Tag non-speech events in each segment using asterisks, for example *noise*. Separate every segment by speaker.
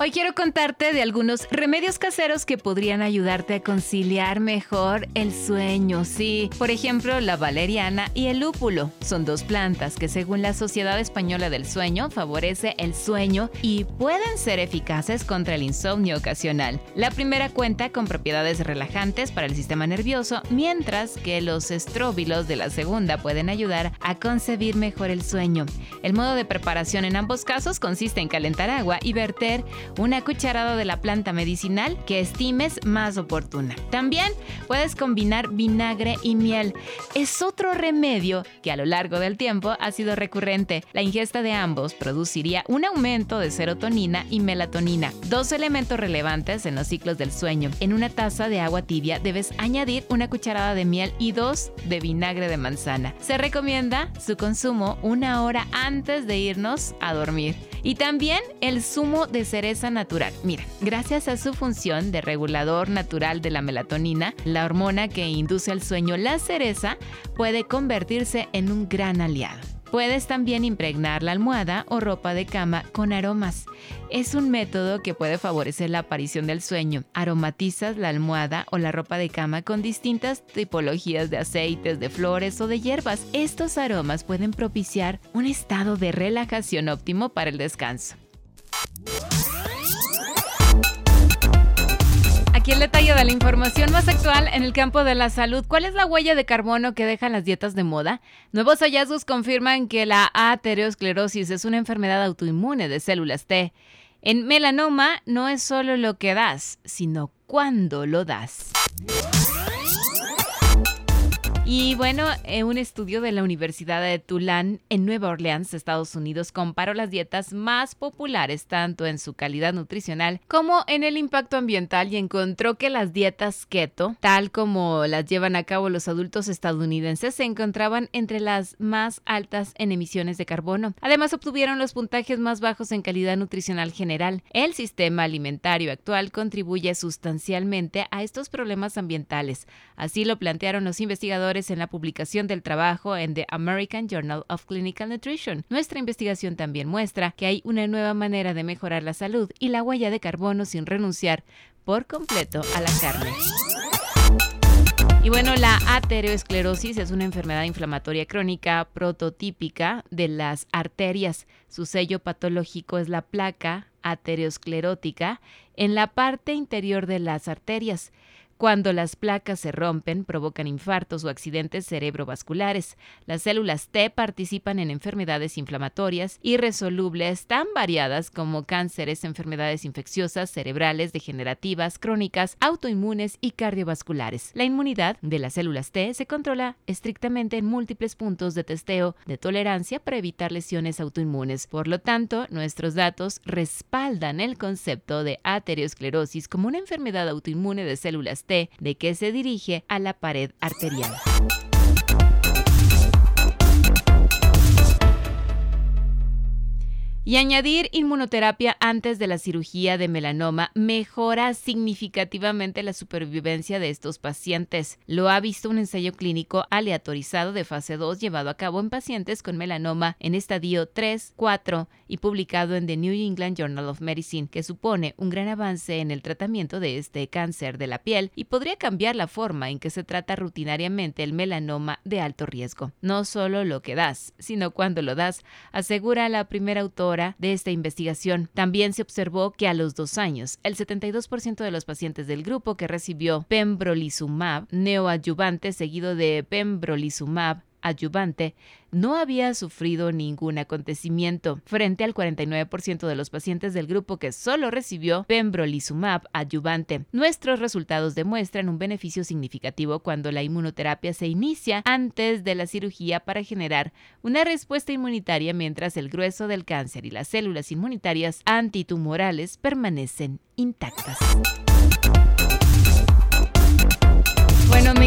Speaker 1: Hoy quiero contarte de algunos remedios caseros que podrían ayudarte a conciliar mejor el sueño. Sí, por ejemplo, la valeriana y el lúpulo son dos plantas que según la Sociedad Española del Sueño favorece el sueño y pueden ser eficaces contra el insomnio ocasional. La primera cuenta con propiedades relajantes para el sistema nervioso, mientras que los estróbilos de la segunda pueden ayudar a concebir mejor el sueño. El modo de preparación en ambos casos consiste en calentar agua y verter una cucharada de la planta medicinal que estimes más oportuna. También puedes combinar vinagre y miel. Es otro remedio que a lo largo del tiempo ha sido recurrente. La ingesta de ambos produciría un aumento de serotonina y melatonina, dos elementos relevantes en los ciclos del sueño. En una taza de agua tibia debes añadir una cucharada de miel y dos de vinagre de manzana. Se recomienda su consumo una hora antes de irnos a dormir. Y también el zumo de cereza natural. Mira, gracias a su función de regulador natural de la melatonina, la hormona que induce el sueño, la cereza puede convertirse en un gran aliado. Puedes también impregnar la almohada o ropa de cama con aromas. Es un método que puede favorecer la aparición del sueño. Aromatizas la almohada o la ropa de cama con distintas tipologías de aceites, de flores o de hierbas. Estos aromas pueden propiciar un estado de relajación óptimo para el descanso. Aquí el detalle de la información más actual en el campo de la salud. ¿Cuál es la huella de carbono que dejan las dietas de moda? Nuevos hallazgos confirman que la aterosclerosis es una enfermedad autoinmune de células T. En melanoma no es solo lo que das, sino cuándo lo das. Y bueno, eh, un estudio de la Universidad de Tulane en Nueva Orleans, Estados Unidos, comparó las dietas más populares tanto en su calidad nutricional como en el impacto ambiental y encontró que las dietas keto, tal como las llevan a cabo los adultos estadounidenses, se encontraban entre las más altas en emisiones de carbono. Además, obtuvieron los puntajes más bajos en calidad nutricional general. El sistema alimentario actual contribuye sustancialmente a estos problemas ambientales. Así lo plantearon los investigadores en la publicación del trabajo en The American Journal of Clinical Nutrition. Nuestra investigación también muestra que hay una nueva manera de mejorar la salud y la huella de carbono sin renunciar por completo a la carne. Y bueno, la aterosclerosis es una enfermedad inflamatoria crónica prototípica de las arterias. Su sello patológico es la placa aterosclerótica en la parte interior de las arterias. Cuando las placas se rompen, provocan infartos o accidentes cerebrovasculares. Las células T participan en enfermedades inflamatorias irresolubles tan variadas como cánceres, enfermedades infecciosas, cerebrales, degenerativas, crónicas, autoinmunes y cardiovasculares. La inmunidad de las células T se controla estrictamente en múltiples puntos de testeo de tolerancia para evitar lesiones autoinmunes. Por lo tanto, nuestros datos respaldan el concepto de aterosclerosis como una enfermedad autoinmune de células T de que se dirige a la pared arterial. Y añadir inmunoterapia antes de la cirugía de melanoma mejora significativamente la supervivencia de estos pacientes. Lo ha visto un ensayo clínico aleatorizado de fase 2 llevado a cabo en pacientes con melanoma en estadio 3, 4 y publicado en The New England Journal of Medicine, que supone un gran avance en el tratamiento de este cáncer de la piel y podría cambiar la forma en que se trata rutinariamente el melanoma de alto riesgo. No solo lo que das, sino cuando lo das, asegura la primera autora de esta investigación. También se observó que a los dos años, el 72% de los pacientes del grupo que recibió pembrolizumab neoadyuvante seguido de pembrolizumab adyuvante no había sufrido ningún acontecimiento, frente al 49% de los pacientes del grupo que solo recibió pembrolizumab adyuvante. Nuestros resultados demuestran un beneficio significativo cuando la inmunoterapia se inicia antes de la cirugía para generar una respuesta inmunitaria mientras el grueso del cáncer y las células inmunitarias antitumorales permanecen intactas.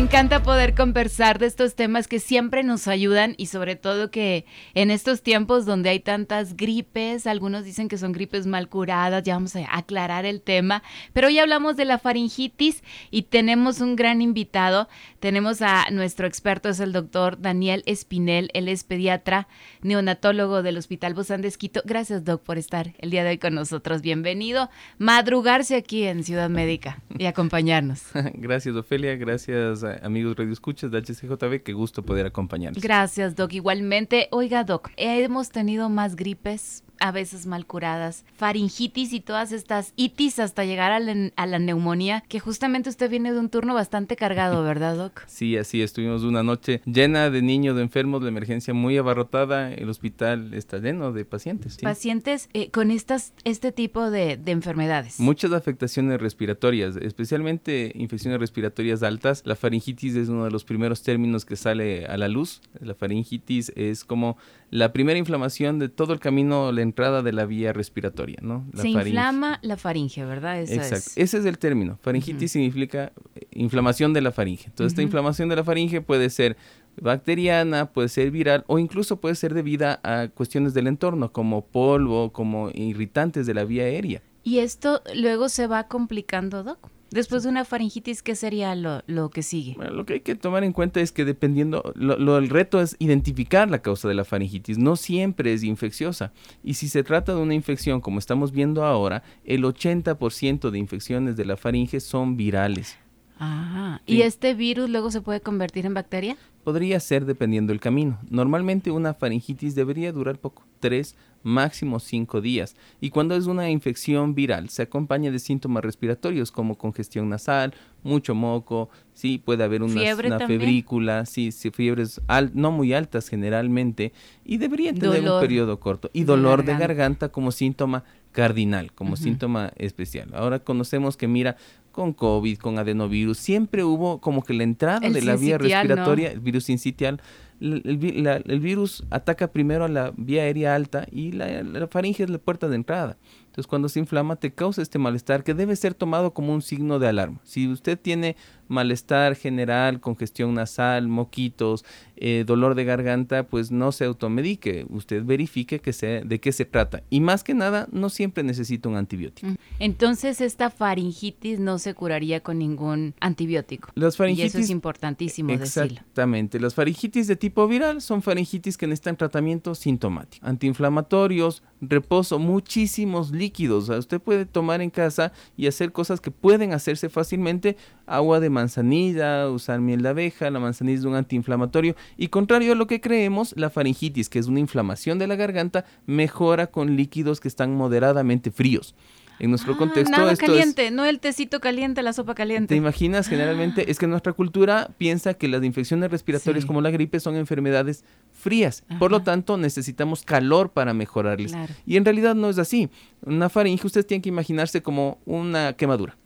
Speaker 1: Encanta poder conversar de estos temas que siempre nos ayudan y sobre todo que en estos tiempos donde hay tantas gripes, algunos dicen que son gripes mal curadas, ya vamos a aclarar el tema, pero hoy hablamos de la faringitis y tenemos un gran invitado, tenemos a nuestro experto, es el doctor Daniel Espinel, él es pediatra, neonatólogo del Hospital Bozán de Esquito. Gracias, doc, por estar el día de hoy con nosotros. Bienvenido, madrugarse aquí en Ciudad Médica y acompañarnos. *laughs*
Speaker 2: Gracias, Ofelia, gracias amigos Radio Escuchas de HCJB, qué gusto poder acompañarles.
Speaker 1: Gracias, Doc. Igualmente, oiga, Doc, hemos tenido más gripes a veces mal curadas, faringitis y todas estas itis hasta llegar a la, neumonía, que justamente usted viene de un turno bastante cargado, *laughs* ¿verdad, Doc?
Speaker 2: Sí, así estuvimos una noche llena de niños, de enfermos, de emergencia muy abarrotada, el hospital está lleno de pacientes.
Speaker 1: Pacientes eh, con estas, este tipo de, de enfermedades.
Speaker 2: Muchas afectaciones respiratorias, especialmente infecciones respiratorias altas. La faringitis es uno de los primeros términos que sale a la luz. La faringitis es como la primera inflamación de todo el camino, la entrada de la vía respiratoria, ¿no?
Speaker 1: Se inflama la faringe, ¿verdad?
Speaker 2: Exacto. Ese es el término. Faringitis significa eh, inflamación de la faringe. Entonces, esta inflamación de la faringe puede ser bacteriana, puede ser viral o incluso puede ser debida a cuestiones del entorno, como polvo, como irritantes de la vía aérea.
Speaker 1: ¿Y esto luego se va complicando, Doc? Después de una faringitis, ¿qué sería lo, que sigue?
Speaker 2: Bueno, lo que hay que tomar en cuenta es que dependiendo, lo, el reto es identificar la causa de la faringitis. No siempre es infecciosa. Y si se trata de una infección, como estamos viendo ahora, el 80% de infecciones de la faringe son virales.
Speaker 1: Ah, ¿y este virus luego se puede convertir en bacteria?
Speaker 2: Podría ser dependiendo del camino. Normalmente una faringitis debería durar poco, tres, máximo cinco días. Y cuando es una infección viral, se acompaña de síntomas respiratorios como congestión nasal, mucho moco, sí, puede haber una, febrícula, sí, sí, fiebres no muy altas generalmente, y debería tener un periodo corto. Y dolor de garganta, como síntoma cardinal, como síntoma especial. Ahora conocemos que, mira, con COVID, con adenovirus, siempre hubo como que la entrada de la vía respiratoria, el virus incitial, el, virus ataca primero a la vía aérea alta y la, la faringe es la puerta de entrada. Entonces, cuando se inflama, te causa este malestar que debe ser tomado como un signo de alarma. Si usted tiene malestar general, congestión nasal, moquitos, eh, dolor de garganta, pues no se automedique. Usted verifique que de qué se trata. Y más que nada, no siempre necesita un antibiótico.
Speaker 1: Entonces, esta faringitis no se curaría con ningún antibiótico. Las faringitis, y eso es importantísimo
Speaker 2: exactamente. Exactamente. Las faringitis de tipo viral son faringitis que necesitan tratamiento sintomático. Antiinflamatorios, reposo, muchísimos líquidos. usted puede tomar en casa y hacer cosas que pueden hacerse fácilmente. Agua de manzanilla, usar miel de abeja, la manzanilla es un antiinflamatorio. Y contrario a lo que creemos, la faringitis, que es una inflamación de la garganta, mejora con líquidos que están moderadamente fríos. En nuestro ah, contexto
Speaker 1: nada caliente, no el tecito caliente, la sopa caliente.
Speaker 2: ¿Te imaginas? Generalmente es que nuestra cultura piensa que las infecciones respiratorias como la gripe son enfermedades frías. Por lo tanto, necesitamos calor para mejorarles. Y en realidad no es así. Una faringe usted tiene que imaginarse como una quemadura.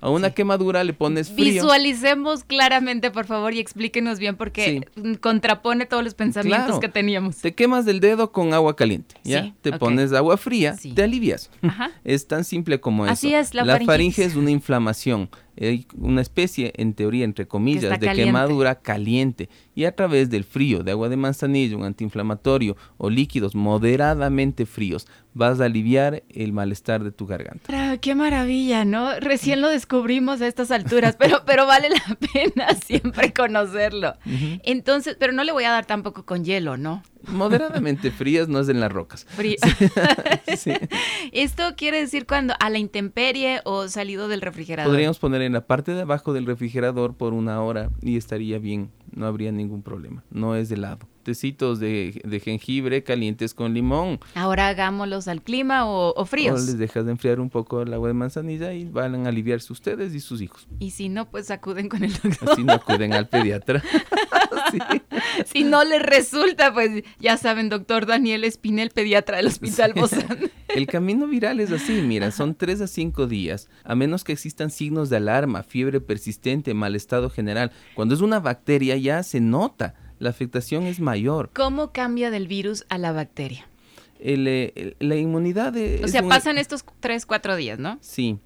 Speaker 2: A, una quemadura le pones frío.
Speaker 1: Visualicemos claramente, por favor, y explíquenos bien porque contrapone todos los pensamientos que teníamos.
Speaker 2: Te quemas del dedo con agua caliente, ¿ya? te pones agua fría, te alivias. Es tan simple como eso.
Speaker 1: Así es, la,
Speaker 2: la faringe es una inflamación hay una especie, en teoría, entre comillas, de quemadura caliente y a través del frío, de agua de manzanilla, un antiinflamatorio o líquidos moderadamente fríos, vas a aliviar el malestar de tu garganta.
Speaker 1: qué maravilla, ¿no? Recién lo descubrimos a estas alturas, *laughs* pero, pero vale la pena *laughs* siempre conocerlo. Entonces, pero no le voy a dar tampoco con hielo, ¿no?
Speaker 2: Moderadamente *laughs* frías no es en las rocas.
Speaker 1: Esto quiere decir cuando a la intemperie o salido del refrigerador.
Speaker 2: Podríamos poner en la parte de abajo del refrigerador por una hora y estaría bien, no habría ningún problema. No es de helado tecitos de, jengibre calientes con limón.
Speaker 1: Ahora hagámoslos al clima o, fríos.
Speaker 2: O les dejas de enfriar un poco el agua de manzanilla y van a aliviarse ustedes y sus hijos.
Speaker 1: Y si no, pues acuden con el *laughs* doctor.
Speaker 2: Así no acuden al pediatra. *laughs*
Speaker 1: Si no les resulta, pues ya saben, doctor Daniel Espinel, pediatra del Hospital Bozán. *laughs*
Speaker 2: El camino viral es así, mira, son tres a cinco días, a menos que existan signos de alarma, fiebre persistente, mal estado general. Cuando es una bacteria ya se nota la afectación es mayor.
Speaker 1: ¿Cómo cambia del virus a la bacteria?
Speaker 2: Eh, la inmunidad
Speaker 1: O sea, pasan estos tres, cuatro días, ¿no?
Speaker 2: Sí.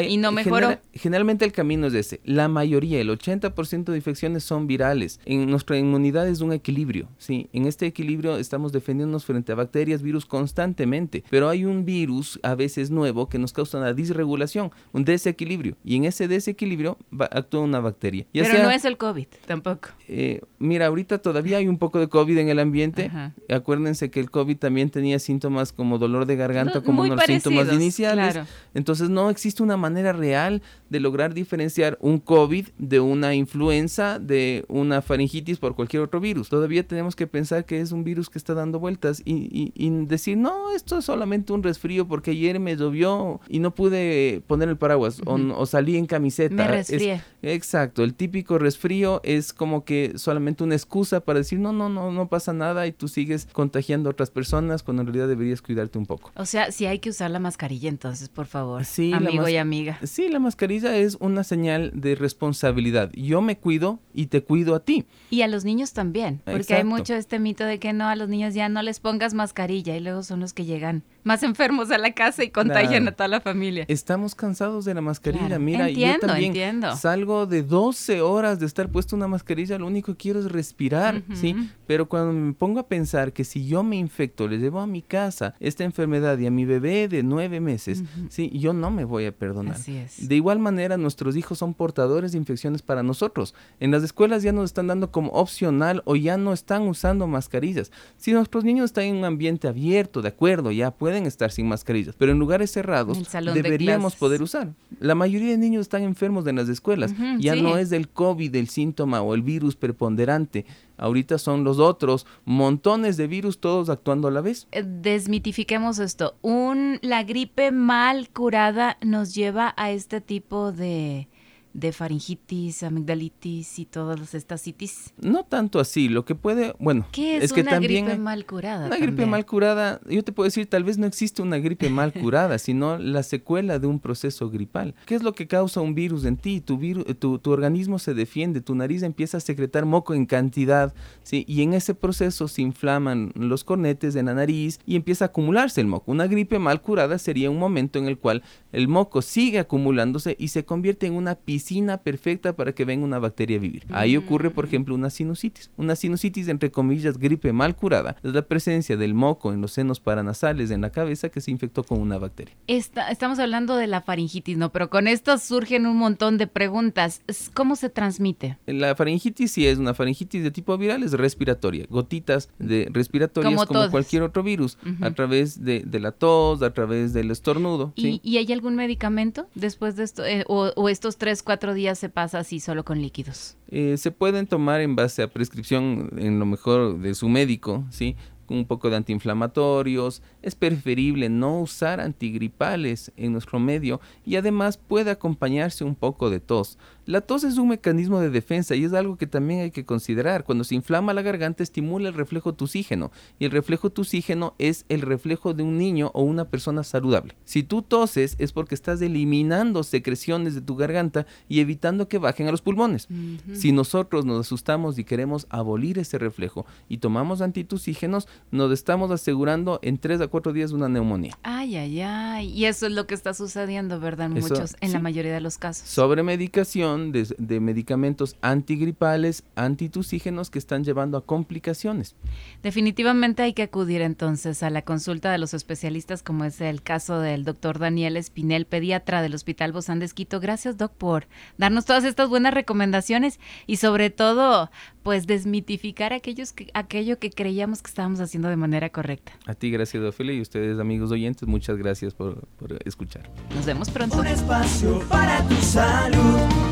Speaker 1: Y no mejoró.
Speaker 2: generalmente el camino es ese. La mayoría, el 80% de infecciones son virales. En nuestra inmunidad es un equilibrio, ¿sí? En este equilibrio estamos defendiéndonos frente a bacterias, virus constantemente, pero hay un virus a veces nuevo que nos causa una disregulación, un desequilibrio, y en ese desequilibrio actúa una bacteria.
Speaker 1: pero no es el COVID, tampoco.
Speaker 2: Eh, mira, ahorita todavía hay un poco de COVID en el ambiente. Acuérdense que el COVID también tenía síntomas como dolor de garganta, como unos síntomas iniciales. Entonces no existe una manera real de lograr diferenciar un COVID de una influenza, de una faringitis por cualquier otro virus. Todavía tenemos que pensar que es un virus que está dando vueltas y, decir, no, esto es solamente un resfrío porque ayer me llovió y no pude poner el paraguas o, salí en camiseta.
Speaker 1: Me resfrié.
Speaker 2: exacto, el típico resfrío es como que solamente una excusa para decir, no, no, no, no pasa nada y tú sigues contagiando a otras personas cuando en realidad deberías cuidarte un poco.
Speaker 1: O sea, si hay que usar la mascarilla entonces, por favor, sí, amigo y amiga.
Speaker 2: Sí, la mascarilla es una señal de responsabilidad. Yo me cuido y te cuido a ti.
Speaker 1: Y a los niños también, porque hay mucho este mito de que no, a los niños ya no les pongas mascarilla y luego son los que llegan más enfermos a la casa y contagian a toda la familia.
Speaker 2: Estamos cansados de la mascarilla. Mira, yo también salgo de 12 horas de estar puesto una mascarilla, lo único que quiero es respirar, ¿sí? Pero cuando me pongo a pensar que si yo me infecto, le llevo a mi casa esta enfermedad y a mi bebé de nueve meses, ¿sí? Yo no me voy a perdonar.
Speaker 1: Así es.
Speaker 2: De igual manera, nuestros hijos son portadores de infecciones para nosotros. En las escuelas ya nos están dando como opcional o ya no están usando mascarillas. Si nuestros niños están en un ambiente abierto, de acuerdo, ya pueden estar sin mascarillas, pero en lugares cerrados deberíamos poder usar. La mayoría de niños están enfermos en las escuelas. ya no es del COVID el síntoma o el virus preponderante. Ahorita son los otros, montones de virus todos actuando a la vez.
Speaker 1: Eh, desmitifiquemos esto. Un, la gripe mal curada nos lleva a este tipo de de faringitis, amigdalitis y todas estas citis?
Speaker 2: No tanto así, lo que puede, bueno,
Speaker 1: ¿Qué es, que una gripe mal curada?
Speaker 2: Una gripe mal curada, yo te puedo decir, tal vez no existe una gripe mal *laughs* curada, sino la secuela de un proceso gripal. ¿Qué es lo que causa un virus en ti? Tu, virus, tu, tu organismo se defiende, tu nariz empieza a secretar moco en cantidad, ¿sí? Y en ese proceso se inflaman los cornetes de la nariz y empieza a acumularse el moco. Una gripe mal curada sería un momento en el cual el moco sigue acumulándose y se convierte en una piscina perfecta para que venga una bacteria a vivir. Ahí ocurre, por ejemplo, una sinusitis. Una sinusitis, entre comillas, gripe mal curada, es la presencia del moco en los senos paranasales en la cabeza que se infectó con una bacteria.
Speaker 1: estamos hablando de la faringitis, ¿no? Pero con esto surgen un montón de preguntas. ¿Cómo se transmite?
Speaker 2: La faringitis sí es una faringitis de tipo viral, es respiratoria, gotitas de respiratorias como, cualquier otro virus, a través de, la tos, a través del estornudo.
Speaker 1: ¿Y, ¿y hay algún medicamento después de esto? Eh, o, o, estos tres, cuatro días se pasa así solo con líquidos?
Speaker 2: Eh, se pueden tomar en base a prescripción en lo mejor de su médico, ¿sí? un poco de antiinflamatorios, es preferible no usar antigripales en nuestro medio y además puede acompañarse un poco de tos. La tos es un mecanismo de defensa y es algo que también hay que considerar. Cuando se inflama la garganta estimula el reflejo tusígeno y el reflejo tusígeno es el reflejo de un niño o una persona saludable. Si tú toses es porque estás eliminando secreciones de tu garganta y evitando que bajen a los pulmones. Si nosotros nos asustamos y queremos abolir ese reflejo y tomamos antitusígenos, nos estamos asegurando en 3 a 4 días una neumonía.
Speaker 1: Ay, ay, ay. Y eso es lo que está sucediendo, ¿verdad? En muchos, en la mayoría de los casos.
Speaker 2: Sobre medicación de, de, medicamentos antigripales, antitusígenos que están llevando a complicaciones.
Speaker 1: Definitivamente hay que acudir entonces a la consulta de los especialistas, como es el caso del doctor Daniel Espinel, pediatra del Hospital Bozán de Esquito. Gracias, doc, por darnos todas estas buenas recomendaciones y sobre todo, pues desmitificar aquellos que, aquello que creíamos que estábamos haciendo de manera correcta.
Speaker 2: A ti, gracias, Ophelia, y ustedes, amigos oyentes, muchas gracias por, por escuchar.
Speaker 1: Nos vemos pronto.
Speaker 3: Un espacio para tu salud.